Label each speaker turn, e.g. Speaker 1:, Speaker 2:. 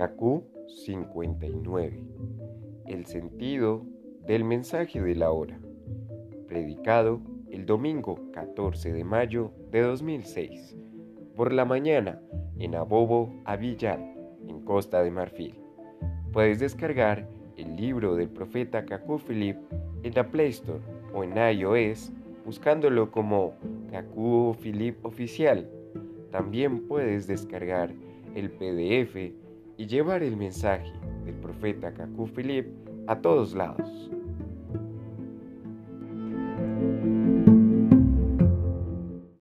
Speaker 1: Kaku 59. El sentido del mensaje de la hora. Predicado el domingo 14 de mayo de 2006. Por la mañana en Abobo, Avillán, en Costa de Marfil. Puedes descargar el libro del profeta Kaku Philip en la Play Store o en iOS buscándolo como Kaku Philip Oficial. También puedes descargar el PDF y llevar el mensaje del profeta Kaku Philip a todos lados.